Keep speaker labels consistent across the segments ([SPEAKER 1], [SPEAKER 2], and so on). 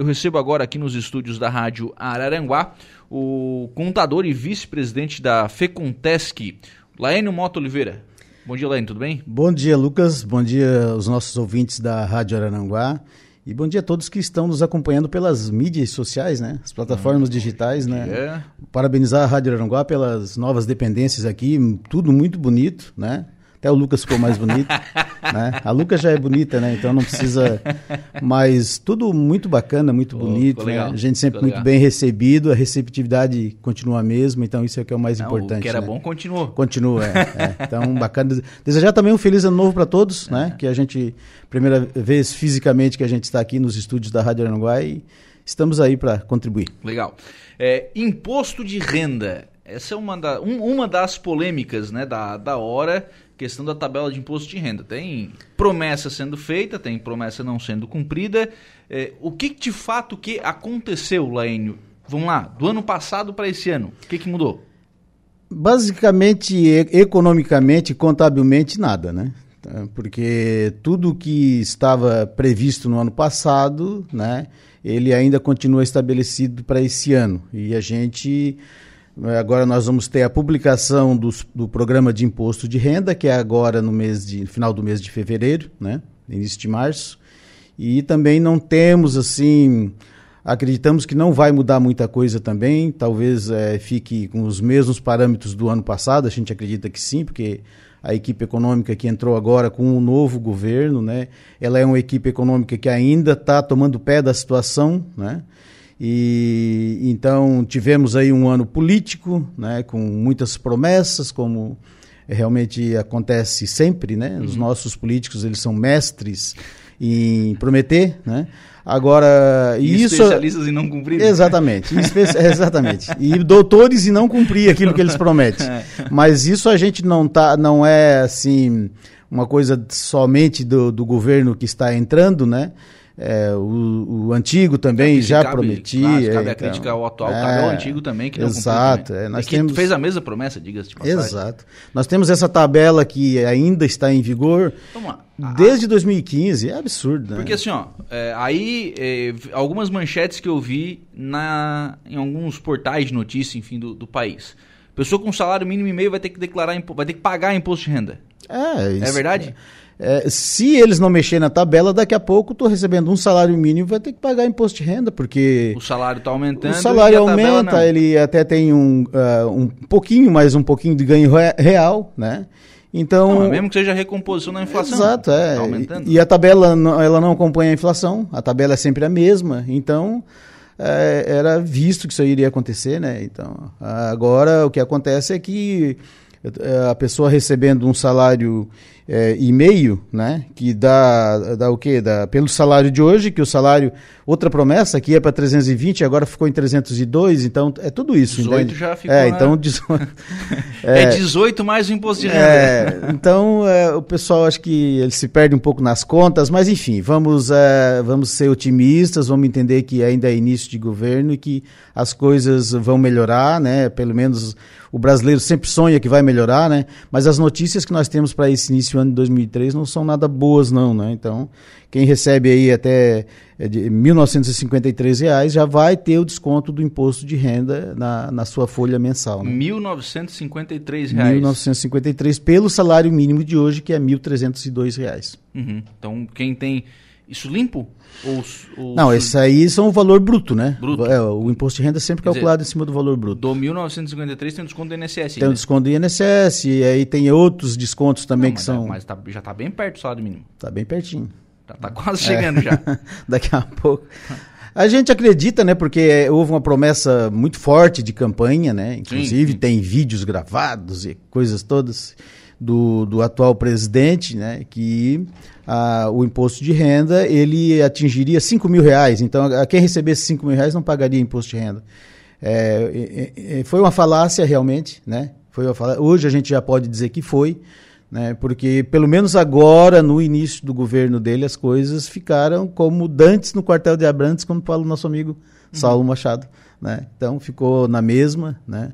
[SPEAKER 1] eu recebo agora aqui nos estúdios da Rádio Araranguá o contador e vice-presidente da Fecontesc, Laênio Mota Oliveira. Bom dia, Laênio, tudo bem?
[SPEAKER 2] Bom dia, Lucas. Bom dia aos nossos ouvintes da Rádio Araranguá. E bom dia a todos que estão nos acompanhando pelas mídias sociais, né? As plataformas digitais, né? Parabenizar a Rádio Aranguá pelas novas dependências aqui, tudo muito bonito, né? Até o Lucas ficou mais bonito. né? A Lucas já é bonita, né? Então não precisa. Mas tudo muito bacana, muito bonito. Né? A gente sempre muito bem recebido, a receptividade continua a mesma, então isso é o que é o mais não, importante. O
[SPEAKER 1] que era
[SPEAKER 2] né?
[SPEAKER 1] bom continua.
[SPEAKER 2] Continua, é, é. Então, bacana. Desejar também um feliz ano novo para todos, é. né? Que a gente, primeira vez fisicamente que a gente está aqui nos estúdios da Rádio Aranguá e estamos aí para contribuir.
[SPEAKER 1] Legal. É, imposto de renda. Essa é uma, da, um, uma das polêmicas né, da, da hora questão da tabela de imposto de renda. Tem promessa sendo feita, tem promessa não sendo cumprida. É, o que de fato que aconteceu, Laênio? Vamos lá, do ano passado para esse ano, o que, que mudou?
[SPEAKER 2] Basicamente, economicamente, contabilmente, nada, né? Tá, porque tudo que estava previsto no ano passado, né, ele ainda continua estabelecido para esse ano. E a gente agora nós vamos ter a publicação do, programa de imposto de renda, que é agora no mês de final do mês de fevereiro, né? Início de março. E também não temos assim, acreditamos que não vai mudar muita coisa também. Talvez é, fique com os mesmos parâmetros do ano passado. A gente acredita que sim, porque a equipe econômica que entrou agora com o novo governo, né? Ela é uma equipe econômica que ainda está tomando pé da situação, né? E então tivemos aí um ano político, né, com muitas promessas, como realmente acontece sempre, né? Uhum. Os nossos políticos eles são mestres em prometer, né? Agora,
[SPEAKER 1] e isso especialistas em não cumprir.
[SPEAKER 2] Exatamente, exatamente. E doutores em não cumprir aquilo que eles prometem. É. Mas isso a gente não tá, não é assim uma coisa somente do, do governo que está entrando, né? É, o, o, antigo também é, já cabe, prometia. Claro,
[SPEAKER 1] cabe então, a crítica ao atual, é, cabe ao antigo também, que não
[SPEAKER 2] Exato. É, nós temos...
[SPEAKER 1] fez a mesma promessa, diga-se de passagem.
[SPEAKER 2] Exato. Nós temos essa tabela que ainda está em vigor desde 2015. É absurdo, né?
[SPEAKER 1] Porque assim, ó, é, aí é, algumas manchetes que eu vi na, em alguns portais de notícia, enfim, do, do país. Pessoa com salário mínimo e meio vai ter que declarar, vai ter que pagar imposto de renda.
[SPEAKER 2] É,
[SPEAKER 1] isso. É verdade?
[SPEAKER 2] É, se eles não mexerem na tabela, daqui a pouco estou recebendo um salário mínimo vai ter que pagar imposto de renda, porque.
[SPEAKER 1] O salário está aumentando.
[SPEAKER 2] O salário aumenta, ele até tem um, uh, um pouquinho, mais um pouquinho de ganho real, né? Então,
[SPEAKER 1] não, mesmo que seja recomposição da inflação.
[SPEAKER 2] Exato, é. Tá e, e, a tabela ela não acompanha a inflação, a tabela é sempre a mesma. Então, é, era visto que isso iria acontecer, né? Então, agora o que acontece é que é, a pessoa recebendo um salário é, e meio, né? Que dá, dá o quê? Dá, pelo salário de hoje, que o salário, outra promessa que ia para 320, agora ficou em 302, então é tudo isso.
[SPEAKER 1] 18 entende? já ficou.
[SPEAKER 2] É, então 18,
[SPEAKER 1] é, é 18 mais o imposto de renda.
[SPEAKER 2] É, então é, o pessoal acho que ele se perde um pouco nas contas, mas enfim, vamos, é, vamos ser otimistas, vamos entender que ainda é início de governo e que as coisas vão melhorar, né? Pelo menos o brasileiro sempre sonha que vai melhorar, né? Mas as notícias que nós temos para esse início ano de 2003 não são nada boas, não, né? Então, quem recebe aí até é, de 1.953 reais já vai ter o desconto do imposto de renda na, na sua folha mensal.
[SPEAKER 1] Né? 1.953 reais.
[SPEAKER 2] 1.953 pelo salário mínimo de hoje, que é 1.302 reais.
[SPEAKER 1] Uhum. Então, quem tem isso limpo? Ou,
[SPEAKER 2] ou não, esses aí são o valor bruto, né? Bruto. É, o imposto de renda é sempre calculado dizer, em cima do valor bruto.
[SPEAKER 1] Do 1953 tem um desconto do INSS.
[SPEAKER 2] Tem um desconto do INSS, e aí tem outros descontos também não, que são.
[SPEAKER 1] É, mas tá, já está bem perto do salário mínimo.
[SPEAKER 2] Está bem pertinho.
[SPEAKER 1] Está tá quase chegando é. já.
[SPEAKER 2] Daqui a pouco. A gente acredita, né? Porque houve uma promessa muito forte de campanha, né? Inclusive sim, sim. tem vídeos gravados e coisas todas do, do atual presidente, né? Que a, o imposto de renda ele atingiria 5 mil reais. Então, a, quem recebesse 5 mil reais não pagaria imposto de renda. É, é, foi uma falácia realmente, né? Foi uma falácia. Hoje a gente já pode dizer que foi, né? Porque pelo menos agora, no início do governo dele, as coisas ficaram como dantes no quartel de Abrantes, como fala o nosso amigo Saulo uhum. Machado, né? Então ficou na mesma, né?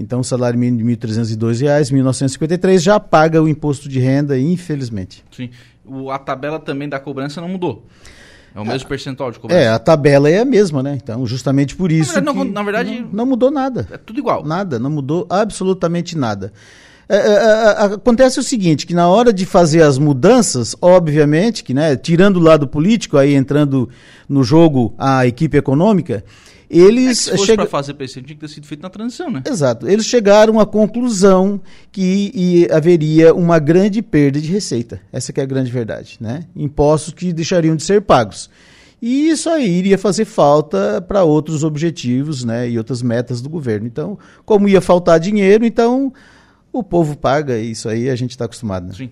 [SPEAKER 2] Então, o salário mínimo de R$ 1.302, R$ 1.953 já paga o imposto de renda, infelizmente.
[SPEAKER 1] Sim o, a tabela também da cobrança não mudou. É o mesmo ah, percentual de cobrança.
[SPEAKER 2] É, a tabela é a mesma, né? Então, justamente por isso.
[SPEAKER 1] Na verdade, não, na verdade
[SPEAKER 2] não, não, mudou nada.
[SPEAKER 1] É tudo igual.
[SPEAKER 2] Nada, não mudou absolutamente nada. É, é, é, acontece o seguinte, que na hora de fazer as mudanças, obviamente, que, né, tirando o lado político, aí entrando no jogo a equipe econômica, eles. É
[SPEAKER 1] se fosse chega... para fazer PC, tinha que ter sido feito na transição, né?
[SPEAKER 2] Exato. Eles chegaram à conclusão que haveria uma grande perda de receita. Essa é a grande verdade, né? Impostos que deixariam de ser pagos. E isso aí iria fazer falta para outros objetivos, né, e outras metas do governo. Então, como ia faltar dinheiro, então o povo paga, isso aí a gente está acostumado. Né? Sim.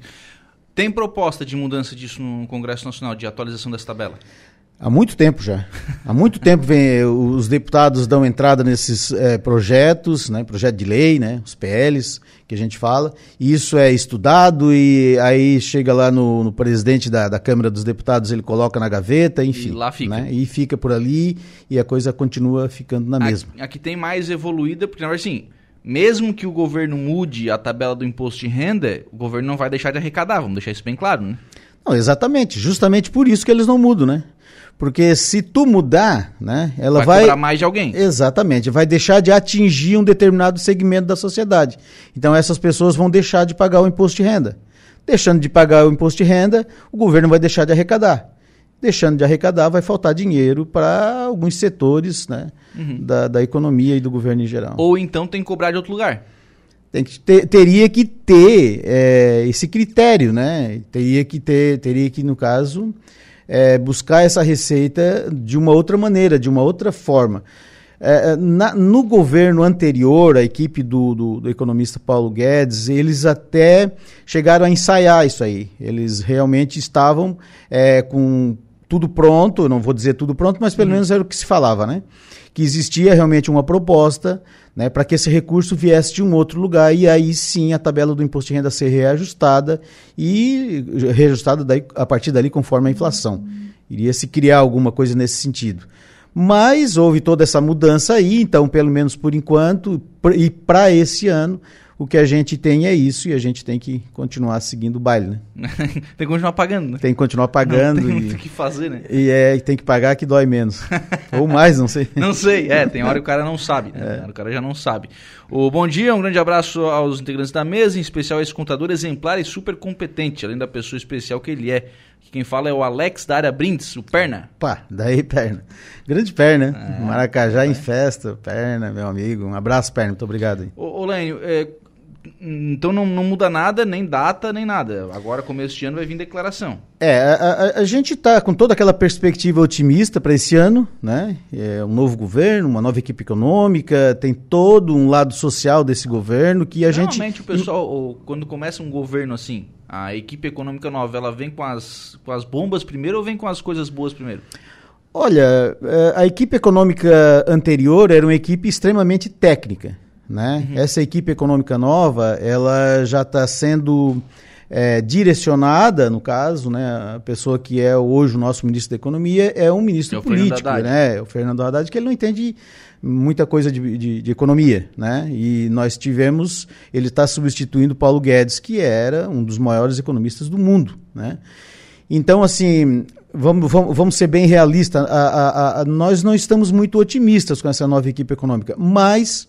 [SPEAKER 1] Tem proposta de mudança disso no Congresso Nacional, de atualização dessa tabela?
[SPEAKER 2] Há muito tempo já. Há muito tempo vem, os deputados dão entrada nesses é, projetos, né, projeto de lei, né, os PLs que a gente fala. E isso é estudado e aí chega lá no, no presidente da, da, Câmara dos Deputados, ele coloca na gaveta, enfim. E
[SPEAKER 1] lá fica.
[SPEAKER 2] Né, e fica por ali e a coisa continua ficando na mesma.
[SPEAKER 1] Aqui tem mais evoluída, porque na verdade assim, mesmo que o governo mude a tabela do imposto de renda, o governo não vai deixar de arrecadar, vamos deixar isso bem claro, né?
[SPEAKER 2] Não, exatamente, justamente por isso que eles não mudam, né? Porque se tu mudar, né, ela vai, vai
[SPEAKER 1] cobrar mais de alguém.
[SPEAKER 2] Exatamente, vai deixar de atingir um determinado segmento da sociedade. Então essas pessoas vão deixar de pagar o imposto de renda. Deixando de pagar o imposto de renda, o governo vai deixar de arrecadar. Deixando de arrecadar, vai faltar dinheiro para alguns setores né, uhum. da, da economia e do governo em geral.
[SPEAKER 1] Ou então tem que cobrar de outro lugar.
[SPEAKER 2] Tem que ter, teria que ter é, esse critério, né? Teria que ter, teria que, no caso, é, buscar essa receita de uma outra maneira, de uma outra forma. É, é, na, no governo anterior, a equipe do, do, do, economista Paulo Guedes, eles até chegaram a ensaiar isso aí. Eles realmente estavam é, com tudo pronto, não vou dizer tudo pronto, mas pelo uhum. menos era o que se falava, né? Que existia realmente uma proposta né, para que esse recurso viesse de um outro lugar e aí sim a tabela do imposto de renda ser reajustada e reajustada daí, a partir dali conforme a inflação. Iria se criar alguma coisa nesse sentido. Mas houve toda essa mudança aí, então, pelo menos por enquanto, e para esse ano, o que a gente tem é isso e a gente tem que continuar seguindo o baile, né?
[SPEAKER 1] tem que continuar pagando, né?
[SPEAKER 2] Tem que continuar pagando.
[SPEAKER 1] Não,
[SPEAKER 2] tem
[SPEAKER 1] o que fazer, né?
[SPEAKER 2] E é, tem que pagar que dói menos. Ou mais, não sei.
[SPEAKER 1] não sei, é, tem hora que o cara não sabe, né? É. O cara já não sabe. O bom dia, um grande abraço aos integrantes da mesa, em especial a esse contador exemplar e super competente, além da pessoa especial que ele é. Quem fala é o Alex da área Brindes, o Perna.
[SPEAKER 2] Pá, daí Perna. Grande Perna. É, Maracajá é. em festa, Perna, meu amigo. Um abraço, Perna. Muito obrigado.
[SPEAKER 1] Ô, ô Lênio, é, então não, não muda nada, nem data, nem nada. Agora, começo de ano, vai vir declaração.
[SPEAKER 2] É, a, a, a gente está com toda aquela perspectiva otimista para esse ano, né? É um novo governo, uma nova equipe econômica, tem todo um lado social desse governo que a
[SPEAKER 1] Normalmente,
[SPEAKER 2] gente...
[SPEAKER 1] Normalmente o pessoal, quando começa um governo assim, a equipe econômica nova, ela vem com as, com as bombas primeiro ou vem com as coisas boas primeiro?
[SPEAKER 2] Olha, é, a equipe econômica anterior era uma equipe extremamente técnica. Né? Uhum. Essa equipe econômica nova, ela já está sendo é, direcionada, no caso, né? A pessoa que é hoje o nosso ministro da Economia é um ministro é político, né? O Fernando Haddad, que ele não entende muita coisa de, de, de economia, né? E nós tivemos, ele está substituindo Paulo Guedes, que era um dos maiores economistas do mundo, né? Então, assim, vamos, vamos, vamos ser bem realistas, a, a, a, nós não estamos muito otimistas com essa nova equipe econômica, mas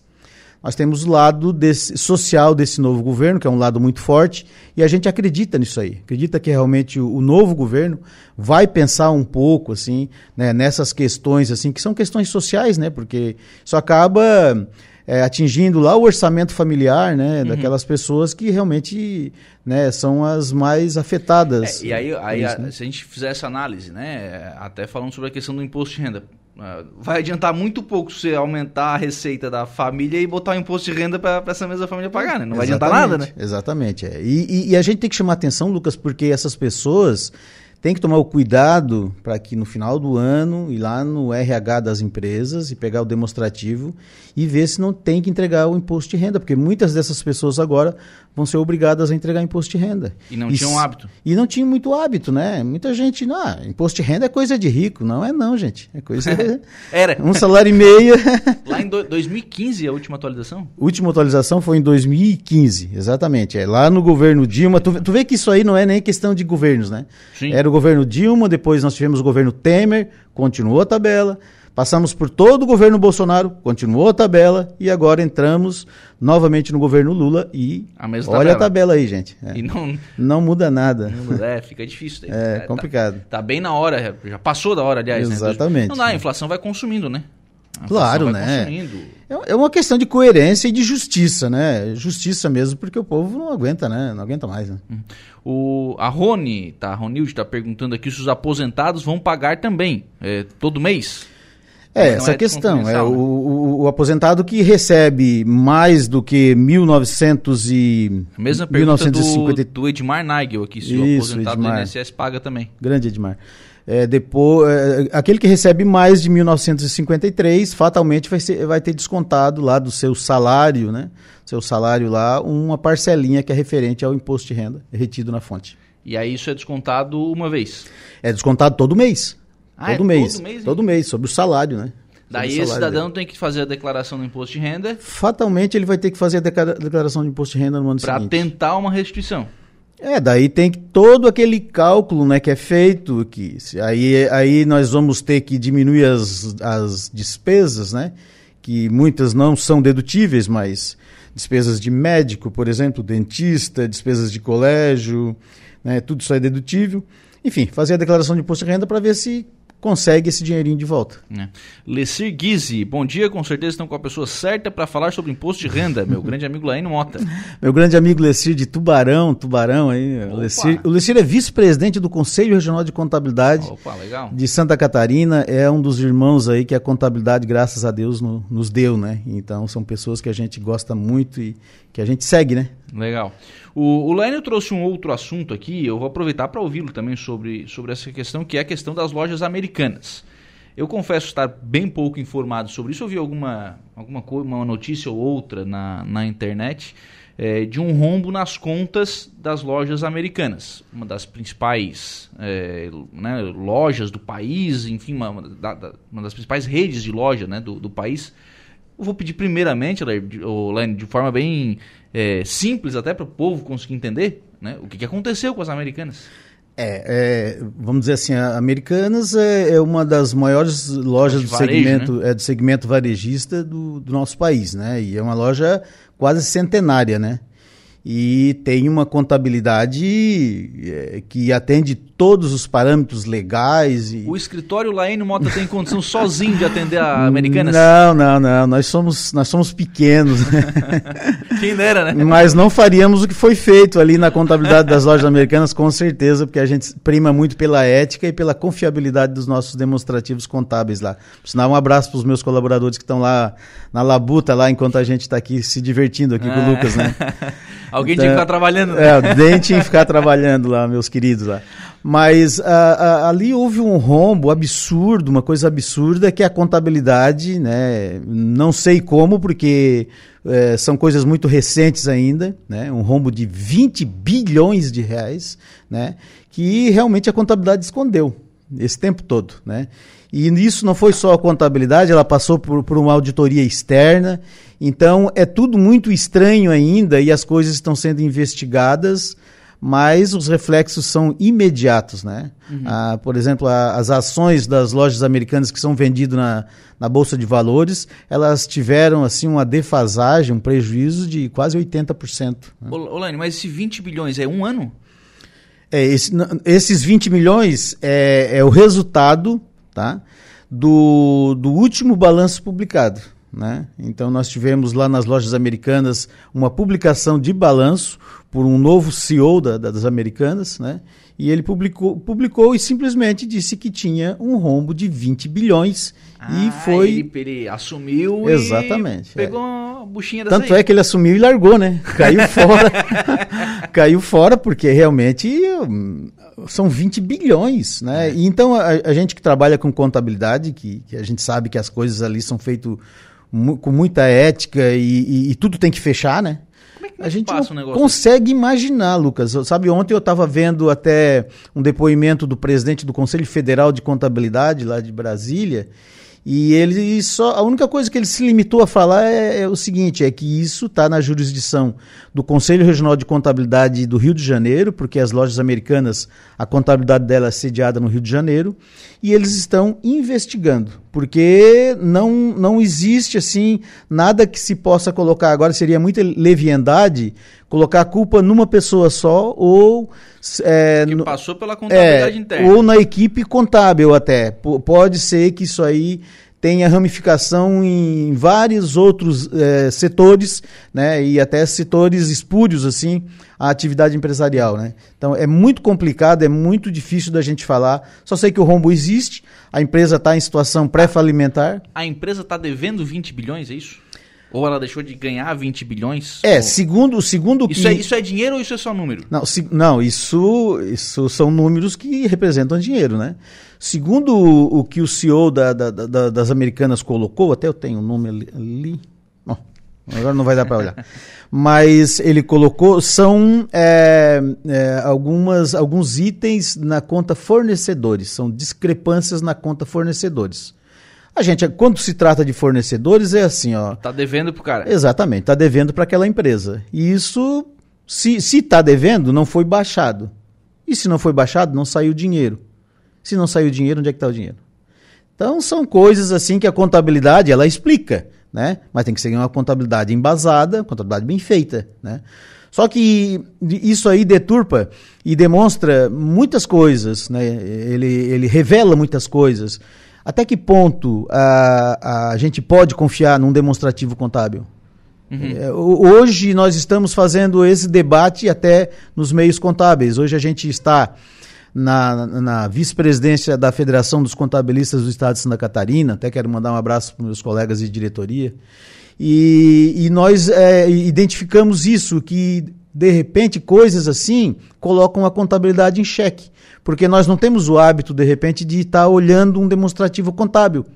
[SPEAKER 2] nós temos o lado desse, social desse novo governo, que é um lado muito forte, e a gente acredita nisso aí. Acredita que realmente o, o novo governo vai pensar um pouco assim, né, nessas questões assim, que são questões sociais, né? Porque isso acaba é, atingindo lá o orçamento familiar, né, uhum. daquelas pessoas que realmente, né, são as mais afetadas.
[SPEAKER 1] É, e aí, aí isso, a, né? se a gente fizer essa análise, né, até falando sobre a questão do imposto de renda, vai adiantar muito pouco você aumentar a receita da família e botar o imposto de renda para essa mesma família pagar, né? Não vai adiantar nada, né?
[SPEAKER 2] Exatamente. É. E, e, e, a gente tem que chamar atenção, Lucas, porque essas pessoas tem que tomar o cuidado para que no final do ano ir lá no RH das empresas e pegar o demonstrativo e ver se não tem que entregar o imposto de renda, porque muitas dessas pessoas agora vão ser obrigadas a entregar imposto de renda.
[SPEAKER 1] E não e tinham hábito.
[SPEAKER 2] E não tinham muito hábito, né? Muita gente, não, ah, imposto de renda é coisa de rico. Não é não, gente. É coisa...
[SPEAKER 1] Era.
[SPEAKER 2] Um salário e meio.
[SPEAKER 1] lá em do, 2015 a última atualização?
[SPEAKER 2] Última atualização foi em 2015, exatamente. É lá no governo Dilma. Tu, tu vê que isso aí não é nem questão de governos, né? Sim. Era Era o governo Dilma, depois nós tivemos o governo Temer, continuou a tabela. Passamos por todo o governo Bolsonaro, continuou a tabela, e agora entramos novamente no governo Lula e
[SPEAKER 1] A
[SPEAKER 2] olha
[SPEAKER 1] tabela.
[SPEAKER 2] a tabela aí, gente. É.
[SPEAKER 1] E não,
[SPEAKER 2] Não muda nada.
[SPEAKER 1] não- É, fica difícil.
[SPEAKER 2] É
[SPEAKER 1] tá-
[SPEAKER 2] complicado.
[SPEAKER 1] Tá, bem na hora, já passou da hora, aliás. né?
[SPEAKER 2] Exatamente.
[SPEAKER 1] Não dá, a inflação vai consumindo, né? A
[SPEAKER 2] Claro,
[SPEAKER 1] vai
[SPEAKER 2] né?
[SPEAKER 1] Consumindo.
[SPEAKER 2] É é uma questão de coerência e de justiça, né? Justiça mesmo, porque o povo não aguenta, né? Não aguenta mais, né?
[SPEAKER 1] O, a Rony, tá, a Ronilde tá perguntando aqui se os aposentados vão pagar também, é, todo mês.
[SPEAKER 2] É, essa
[SPEAKER 1] é
[SPEAKER 2] questão. É o,
[SPEAKER 1] né?
[SPEAKER 2] o- o aposentado que recebe mais do que 1900 e
[SPEAKER 1] A mesma pergunta
[SPEAKER 2] 1950
[SPEAKER 1] do, do Edmar Nagel aqui, se o
[SPEAKER 2] Isso,
[SPEAKER 1] aposentado
[SPEAKER 2] Edmar.
[SPEAKER 1] do INSS paga também.
[SPEAKER 2] Grande Edmar. É, depois, é, aquele que recebe mais de 1953, fatalmente vai, ser- vai ter descontado lá do seu salário, né? Seu salário lá, uma parcelinha que é referente ao imposto de renda retido na fonte.
[SPEAKER 1] E aí isso é descontado uma vez.
[SPEAKER 2] É descontado todo mês.
[SPEAKER 1] Ah, é
[SPEAKER 2] todo mês.
[SPEAKER 1] todo mês, hein?
[SPEAKER 2] todo mês, sobre o salário, né?
[SPEAKER 1] Daí esse cidadão
[SPEAKER 2] dele.
[SPEAKER 1] tem que fazer a declaração do imposto de renda
[SPEAKER 2] Fatalmente ele vai ter que fazer a declara- declaração de imposto de renda no ano
[SPEAKER 1] para
[SPEAKER 2] seguinte.
[SPEAKER 1] tentar uma restituição.
[SPEAKER 2] É, daí tem que todo aquele cálculo né, que é feito, que aí, aí nós vamos ter que diminuir as, as despesas, né? Que muitas não são dedutíveis, mas despesas de médico, por exemplo, dentista, despesas de colégio, né, tudo isso é dedutível. Enfim, fazer a declaração de imposto de renda para ver se consegue esse dinheirinho de volta.
[SPEAKER 1] Né? Lecir Guise, bom dia, com certeza estão com a pessoa certa para falar sobre imposto de renda, meu grande amigo Laíno Mota.
[SPEAKER 2] Meu grande amigo Lecir de Tubarão, Tubarão aí. O
[SPEAKER 1] Opa.
[SPEAKER 2] Lecir, o Lecir é vice-presidente do Conselho Regional de Contabilidade.
[SPEAKER 1] Opa,
[SPEAKER 2] de Santa Catarina é um dos irmãos aí que a contabilidade, graças a Deus, no- nos deu, né? Então são pessoas que a gente gosta muito e que a gente segue, né?
[SPEAKER 1] Legal. O, o Laínio trouxe um outro assunto aqui, eu vou aproveitar para ouvi-lo também sobre, sobre essa questão, que é a questão das lojas americanas. Eu confesso estar bem pouco informado sobre isso. Eu vi alguma, alguma coisa, uma notícia ou outra na, na internet eh, de um rombo nas contas das lojas americanas. Uma das principais eh, né, lojas do país, enfim, uma da- da- uma das principais redes de loja né, do, do país. Eu vou pedir primeiramente, Laine, de forma bem eh, simples até para o povo conseguir entender, né, o que, que aconteceu com as americanas.
[SPEAKER 2] É, é, vamos dizer assim, a Americanas é, é uma das maiores lojas do
[SPEAKER 1] varejo,
[SPEAKER 2] segmento, é, do segmento varejista do, do nosso país, né? E é uma loja quase centenária, né? E tem uma contabilidade é, que atende todos os parâmetros legais e
[SPEAKER 1] O escritório Laine Mota tem condição sozinho de atender a Americanas?
[SPEAKER 2] Não, não, não. Nós somos, nós somos pequenos.
[SPEAKER 1] Quem dera, né?
[SPEAKER 2] Mas não faríamos o que foi feito ali na contabilidade das lojas americanas, com certeza, porque a gente prima muito pela ética e pela confiabilidade dos nossos demonstrativos contábeis lá. Por sinal, um abraço para os meus colaboradores que estão lá na labuta, lá enquanto a gente está aqui se divertindo aqui com o
[SPEAKER 1] Ah.
[SPEAKER 2] Lucas, né?
[SPEAKER 1] Alguém
[SPEAKER 2] Então,
[SPEAKER 1] tinha que estar trabalhando. né?
[SPEAKER 2] É, o dente em ficar trabalhando lá, meus queridos lá. Mas ah, ah, ali houve um rombo absurdo, uma coisa absurda, que é a contabilidade, né? Não sei como, porque eh, são coisas muito recentes ainda, né? Um rombo de 20 bilhões de reais, né? Que realmente a contabilidade escondeu esse tempo todo, né? E nisso não foi só a contabilidade, ela passou por, por uma auditoria externa. Então é tudo muito estranho ainda e as coisas estão sendo investigadas, mas os reflexos são imediatos, né? Ah, por exemplo, a- as ações das lojas americanas que são vendidas na, na bolsa de valores, elas tiveram assim uma defasagem, um prejuízo de quase 80%. né?
[SPEAKER 1] Laine, mas esse 20 bilhões é um ano?
[SPEAKER 2] É, esse- esses 20 milhões é, é o resultado tá, do, do último balanço publicado. Né? Então, nós tivemos lá nas lojas americanas uma publicação de balanço por um novo CEO da- da- das americanas, né? e ele publicou, publicou e simplesmente disse que tinha um rombo de 20 bilhões e
[SPEAKER 1] Ah,
[SPEAKER 2] foi.
[SPEAKER 1] Ele, ele assumiu
[SPEAKER 2] Exatamente,
[SPEAKER 1] e pegou buchinha da
[SPEAKER 2] Tanto é que ele assumiu e largou, né? Caiu fora. Caiu fora porque realmente hum, são 20 bilhões, né? E então a, a gente que trabalha com contabilidade, que, que a gente sabe que as coisas ali são feitas mu- com muita ética e, e- e tudo tem que fechar, né?
[SPEAKER 1] Como é que
[SPEAKER 2] A gente não consegue imaginar, Lucas. Sabe, ontem eu estava vendo até um depoimento do presidente do Conselho Federal de Contabilidade lá de Brasília E ele só. A única coisa que ele se limitou a falar é, é o seguinte: é que isso está na jurisdição do Conselho Regional de Contabilidade do Rio de Janeiro, porque as lojas americanas, a contabilidade dela é sediada no Rio de Janeiro, e eles estão investigando, porque não, não existe assim nada que se possa colocar. Agora seria muita leviandade colocar a culpa numa pessoa só ou.
[SPEAKER 1] É, que passou pela contabilidade
[SPEAKER 2] é,
[SPEAKER 1] interna.
[SPEAKER 2] Ou na equipe contábil até. P pode ser que isso aí tenha ramificação em vários outros é, setores, né, e até setores espúrios, assim, a atividade empresarial, né. Então, é muito complicado, é muito difícil da gente falar, só sei que o rombo existe, a empresa está em situação pré-falimentar.
[SPEAKER 1] A empresa está devendo 20 bilhões, é isso? Ou ela deixou de ganhar 20 bilhões?
[SPEAKER 2] É,
[SPEAKER 1] ou...
[SPEAKER 2] segundo, segundo
[SPEAKER 1] isso que... É, isso é dinheiro ou isso é só número?
[SPEAKER 2] Não, se... não isso, isso são números que representam dinheiro, né? Segundo o, o que o CEO da, da, da, das americanas colocou, até eu tenho o um nome ali, ali. Oh, agora não vai dar para olhar. Mas ele colocou, são é, é, algumas, alguns itens na conta fornecedores, são discrepâncias na conta fornecedores. A gente, quando se trata de fornecedores, é assim, ó.
[SPEAKER 1] Tá devendo pro cara.
[SPEAKER 2] Exatamente, tá devendo para aquela empresa. E isso, se, se tá devendo, não foi baixado. E se não foi baixado, não saiu dinheiro. Se não saiu dinheiro, onde é que está o dinheiro? Então são coisas assim que a contabilidade ela explica, né? Mas tem que ser uma contabilidade embasada, contabilidade bem feita, né? Só que isso aí deturpa e demonstra muitas coisas, né? Ele, ele revela muitas coisas. Até que ponto a, a gente pode confiar num demonstrativo contábil? Uhum. É, hoje nós estamos fazendo esse debate até nos meios contábeis. Hoje a gente está na, na vice-presidência da Federação dos Contabilistas do Estado de Santa Catarina. Até quero mandar um abraço para meus colegas de diretoria. E, e nós é, identificamos isso, que de repente coisas assim colocam a contabilidade em xeque. Porque nós não temos o hábito, de repente, de estar tá olhando um demonstrativo contábil.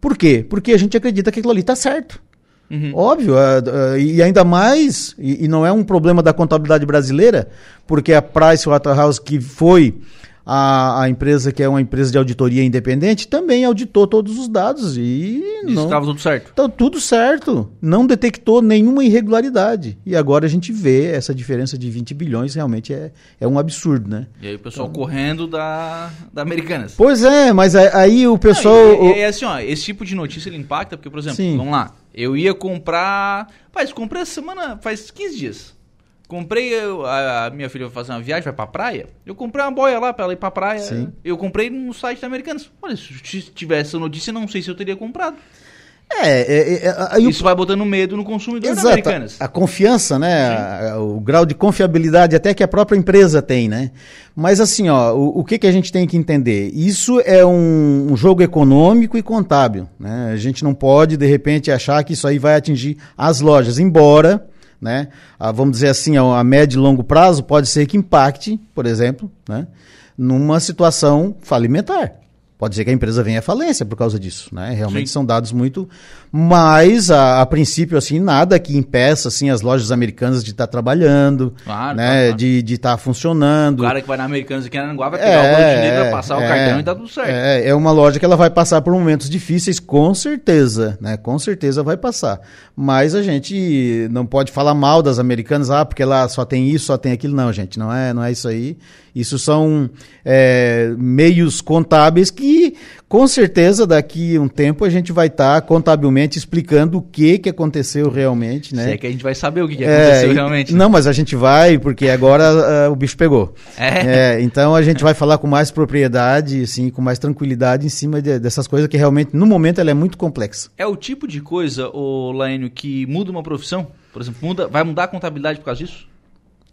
[SPEAKER 2] Por quê? Porque a gente acredita que aquilo ali está certo. Uhum. Óbvio, uh, uh, e ainda mais, e, e, não é um problema da contabilidade brasileira, porque a Pricewaterhouse, que foi a, a empresa que é uma empresa de auditoria independente, também auditou todos os dados e
[SPEAKER 1] não estava tudo certo.
[SPEAKER 2] Então, tudo certo, não detectou nenhuma irregularidade. E agora a gente vê essa diferença de 20 bilhões, realmente é, é um absurdo, né?
[SPEAKER 1] E aí o pessoal então, correndo da, da Americanas.
[SPEAKER 2] Pois é, mas aí o pessoal...
[SPEAKER 1] Não, é, é, assim, ó, esse tipo de notícia ele impacta, porque, por exemplo, Sim. vamos lá, eu ia comprar. Faz, comprei semana, faz 15 dias. Comprei, a, a, minha filha vai fazer uma viagem, vai pra praia. Eu comprei uma boia lá pra ela ir pra praia. Sim. Eu comprei no site da Americanas. Olha, se tivesse essa notícia, não sei se eu teria comprado.
[SPEAKER 2] É, é, é,
[SPEAKER 1] é Isso vai botando medo no consumidor Exato, Americanas.
[SPEAKER 2] A, confiança, né? A, o grau de confiabilidade até que a própria empresa tem, né? Mas assim, ó, o, o que, que a gente tem que entender? Isso é um, um, jogo econômico e contábil. Né? A gente não pode, de repente, achar que isso aí vai atingir as lojas, embora. Né? A, vamos dizer assim, a, a médio e longo prazo pode ser que impacte, por exemplo, né? numa situação falimentar. Pode ser que a empresa venha à falência por causa disso, né? Realmente Sim. são dados muito, mas a, a, princípio assim nada que impeça assim as lojas americanas de estar tá trabalhando, claro, né? Claro. De estar tá funcionando. O
[SPEAKER 1] cara que vai na Americanas aqui na Aranguá vai pegar é, o dinheiro, vai passar é, o cartão e tá tudo certo.
[SPEAKER 2] É, é uma loja que ela vai passar por momentos difíceis, com certeza, né? Com certeza vai passar. Mas a gente não pode falar mal das americanas, ah, porque lá só tem isso, só tem aquilo, não, gente, não é, não é isso aí. Isso são é, meios contábeis que, com certeza, daqui a um tempo a gente vai estar tá contabilmente explicando o que, que aconteceu realmente, né? Se
[SPEAKER 1] é que a gente vai saber o que, que é, aconteceu realmente.
[SPEAKER 2] Né? Não, mas a gente vai, porque agora uh, o bicho pegou. É. é. Então a gente vai falar com mais propriedade, assim, com mais tranquilidade em cima de, dessas coisas que realmente, no momento, ela é muito complexa.
[SPEAKER 1] É o tipo de coisa, o Laênio, que muda uma profissão? Por exemplo, muda, vai mudar a contabilidade por causa disso?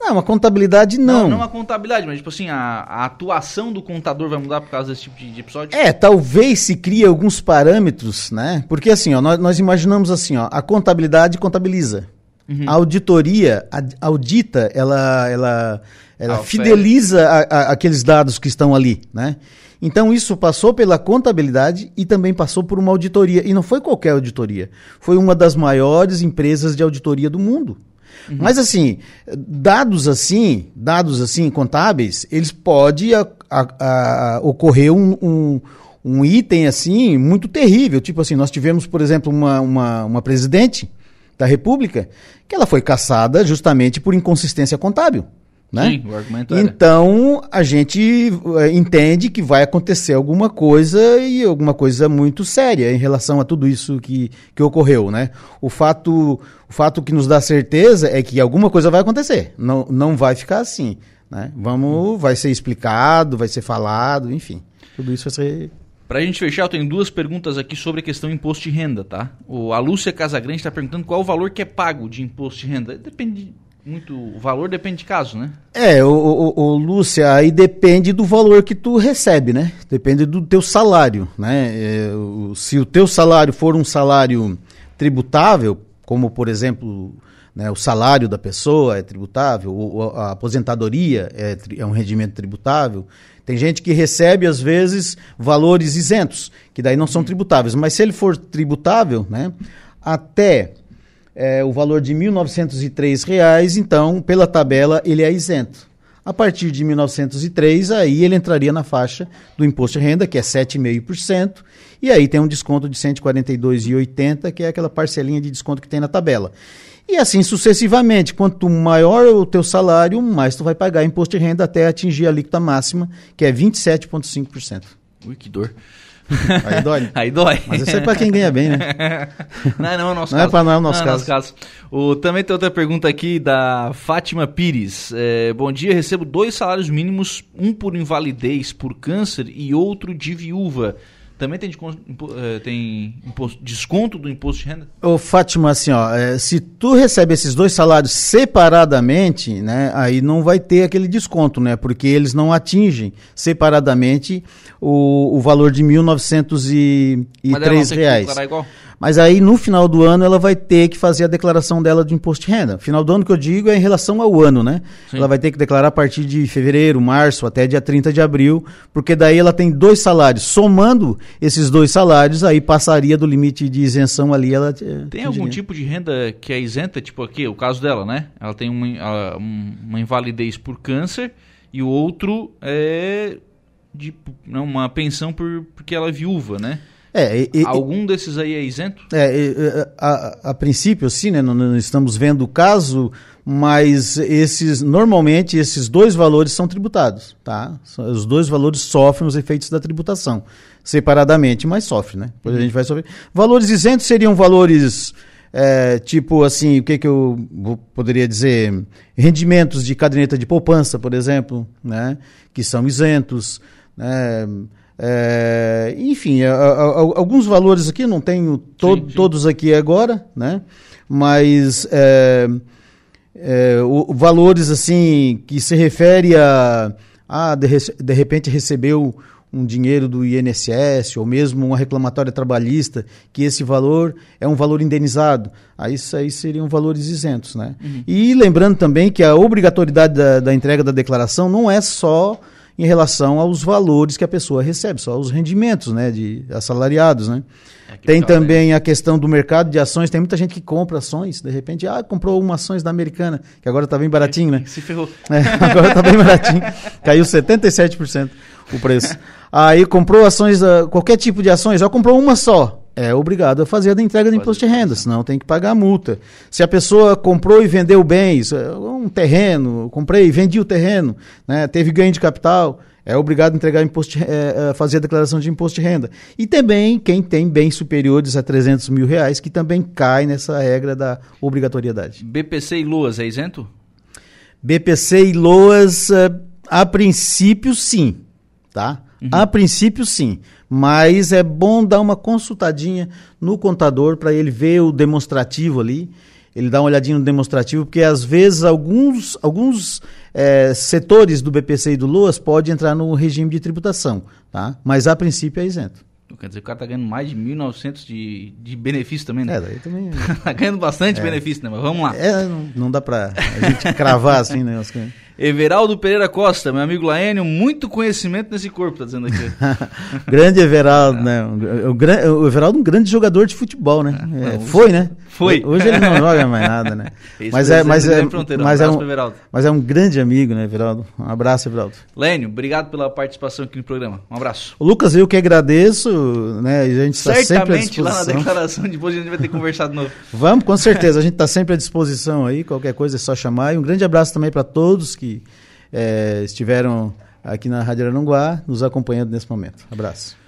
[SPEAKER 2] Não, a contabilidade não.
[SPEAKER 1] Não, não a contabilidade, mas tipo assim, a, a, atuação do contador vai mudar por causa desse tipo de, de, episódio?
[SPEAKER 2] É, talvez se crie alguns parâmetros, né? Porque assim, ó, nós, nós imaginamos assim, ó, a contabilidade contabiliza. Uhum. A auditoria a, audita, ela, ela, ela fideliza a, a, aqueles dados que estão ali, né? Então isso passou pela contabilidade e também passou por uma auditoria. E não foi qualquer auditoria. Foi uma das maiores empresas de auditoria do mundo. Uhum. Mas assim, dados assim, dados assim contábeis, eles pode ocorrer um, um, um item assim muito terrível. Tipo assim, nós tivemos, por exemplo, uma, uma, uma presidente da República que ela foi caçada justamente por inconsistência contábil. Né? Sim, o argumento era. Então a gente eh, entende que vai acontecer alguma coisa e alguma coisa muito séria em relação a tudo isso que, que ocorreu, né? O fato, o fato que nos dá certeza é que alguma coisa vai acontecer, não, não vai ficar assim, né? Vamos, vai ser explicado, vai ser falado, enfim, tudo isso vai ser
[SPEAKER 1] para a gente fechar, eu tenho duas perguntas aqui sobre a questão imposto de renda, tá? O, a Lúcia Casagrande está perguntando qual o valor que é pago de imposto de renda. Depende muito. O valor depende de caso, né?
[SPEAKER 2] É, o, o, Lúcia, aí depende do valor que tu recebe, né? Depende do teu salário, né? É, o, se o teu salário for um salário tributável, como por exemplo né, o salário da pessoa é tributável, a aposentadoria é, é um rendimento tributável. Tem gente que recebe, às vezes, valores isentos, que daí não são tributáveis. Mas se ele for tributável, né, até é, o valor de R$ 1.903, então, pela tabela, ele é isento. A partir de 1903, aí ele entraria na faixa do imposto de renda, que é 7,5%, e aí tem um desconto de R$ 142,80, que é aquela parcelinha de desconto que tem na tabela. E assim sucessivamente, quanto maior o teu salário, mais tu vai pagar imposto de renda até atingir a alíquota máxima, que é 27,5%.
[SPEAKER 1] Ui, que dor.
[SPEAKER 2] Aí dói.
[SPEAKER 1] Aí dói.
[SPEAKER 2] Mas isso é para quem ganha bem, né?
[SPEAKER 1] Não, não é o nosso
[SPEAKER 2] não
[SPEAKER 1] caso.
[SPEAKER 2] É pra, não é o nosso não caso. É
[SPEAKER 1] nosso caso. O, também tem outra pergunta aqui da Fátima Pires. É, bom dia, recebo dois salários mínimos, um por invalidez por câncer e outro de viúva também tem, eh, tem imposto, desconto do imposto de renda?
[SPEAKER 2] Ô, Fátima, assim, ó, é, se tu recebe esses dois salários separadamente, né, aí não vai ter aquele desconto, né, porque eles não atingem separadamente o, o valor de 1.903 reais. Igual? Mas aí no final do ano ela vai ter que fazer a declaração dela de imposto de renda. Final do ano que eu digo é em relação ao ano, né? Sim. Ela vai ter que declarar a partir de fevereiro, março, até dia 30 de abril, porque daí ela tem dois salários. Somando esses dois salários, aí passaria do limite de isenção ali. Ela
[SPEAKER 1] eh, tem algum tipo de renda que é isenta? Tipo aqui, o caso dela, né? Ela tem uma, uma invalidez por câncer e o outro é de uma pensão por, porque ela é viúva, né? É, e, Algum desses aí é isento?
[SPEAKER 2] É, a, a, princípio, sim, né, não, não, estamos vendo o caso, mas esses normalmente esses dois valores são tributados, tá? Os dois valores sofrem os efeitos da tributação separadamente, mas sofre, né? Depois a gente vai sofrer. Valores isentos seriam valores é, tipo assim, o que, que eu poderia dizer? Rendimentos de caderneta de poupança, por exemplo, né? Que são isentos, né? É, enfim, a, a, alguns valores aqui, não tenho to sim, sim. todos aqui agora, né? mas é, é, o, valores assim que se refere a, a de, de repente recebeu um dinheiro do INSS ou mesmo uma reclamatória trabalhista, que esse valor é um valor indenizado. Aí isso aí seriam valores isentos. Né? Uhum. E lembrando também que a obrigatoriedade da, da entrega da declaração não é só em relação aos valores que a pessoa recebe, só os rendimentos né, de assalariados. Né? É tem também né? a questão do mercado de ações, tem muita gente que compra ações, de repente, ah, comprou uma ações da Americana, que agora está bem baratinho, né?
[SPEAKER 1] Se ferrou.
[SPEAKER 2] É, agora está bem baratinho, caiu 77% o preço. Aí comprou ações, qualquer tipo de ações, já comprou uma só, é obrigado a fazer a entrega do imposto de renda, senão tem que pagar a multa. Se a pessoa comprou e vendeu bens, é, um terreno, comprei e vendi o terreno, né, teve ganho de capital, é obrigado a entregar imposto de, é, fazer a declaração de imposto de renda. E também quem tem bens superiores a 300 mil reais, que também cai nessa regra da obrigatoriedade.
[SPEAKER 1] BPC e LOAS é isento?
[SPEAKER 2] BPC e LOAS, é, a princípio, sim. Tá? Uhum. A princípio, sim mas é bom dar uma consultadinha no contador para ele ver o demonstrativo ali. Ele dá uma olhadinha no demonstrativo, porque às vezes alguns, alguns é, setores do BPC e do LOAS podem entrar no regime de tributação, tá? mas a princípio é isento.
[SPEAKER 1] Quer dizer, o cara está ganhando mais de 1.900 de, de benefício também, né?
[SPEAKER 2] É, daí também...
[SPEAKER 1] Está ganhando bastante é. benefício, né? Mas vamos lá.
[SPEAKER 2] É, não, não dá para a gente cravar assim, né?
[SPEAKER 1] Everaldo Pereira Costa, meu amigo Laênio, muito conhecimento nesse corpo, tá dizendo aqui.
[SPEAKER 2] grande Everaldo, né? O, o, Everaldo é um grande jogador de futebol, né? É, foi, né?
[SPEAKER 1] Foi.
[SPEAKER 2] Hoje ele não joga mais nada, né? mas é, mas é, mas é, um, mas é um grande amigo, né, Everaldo? Um abraço, Everaldo.
[SPEAKER 1] Lênio, obrigado pela participação aqui no programa. Um abraço.
[SPEAKER 2] O Lucas, eu que agradeço, né? A gente está sempre à disposição.
[SPEAKER 1] lá na declaração, depois a gente vai ter conversado de novo.
[SPEAKER 2] Vamos, com certeza. A gente está sempre à disposição aí. Qualquer coisa é só chamar. E um grande abraço também para todos que é, estiveram aqui na Rádio Aranguá nos acompanhando nesse momento. Abraço.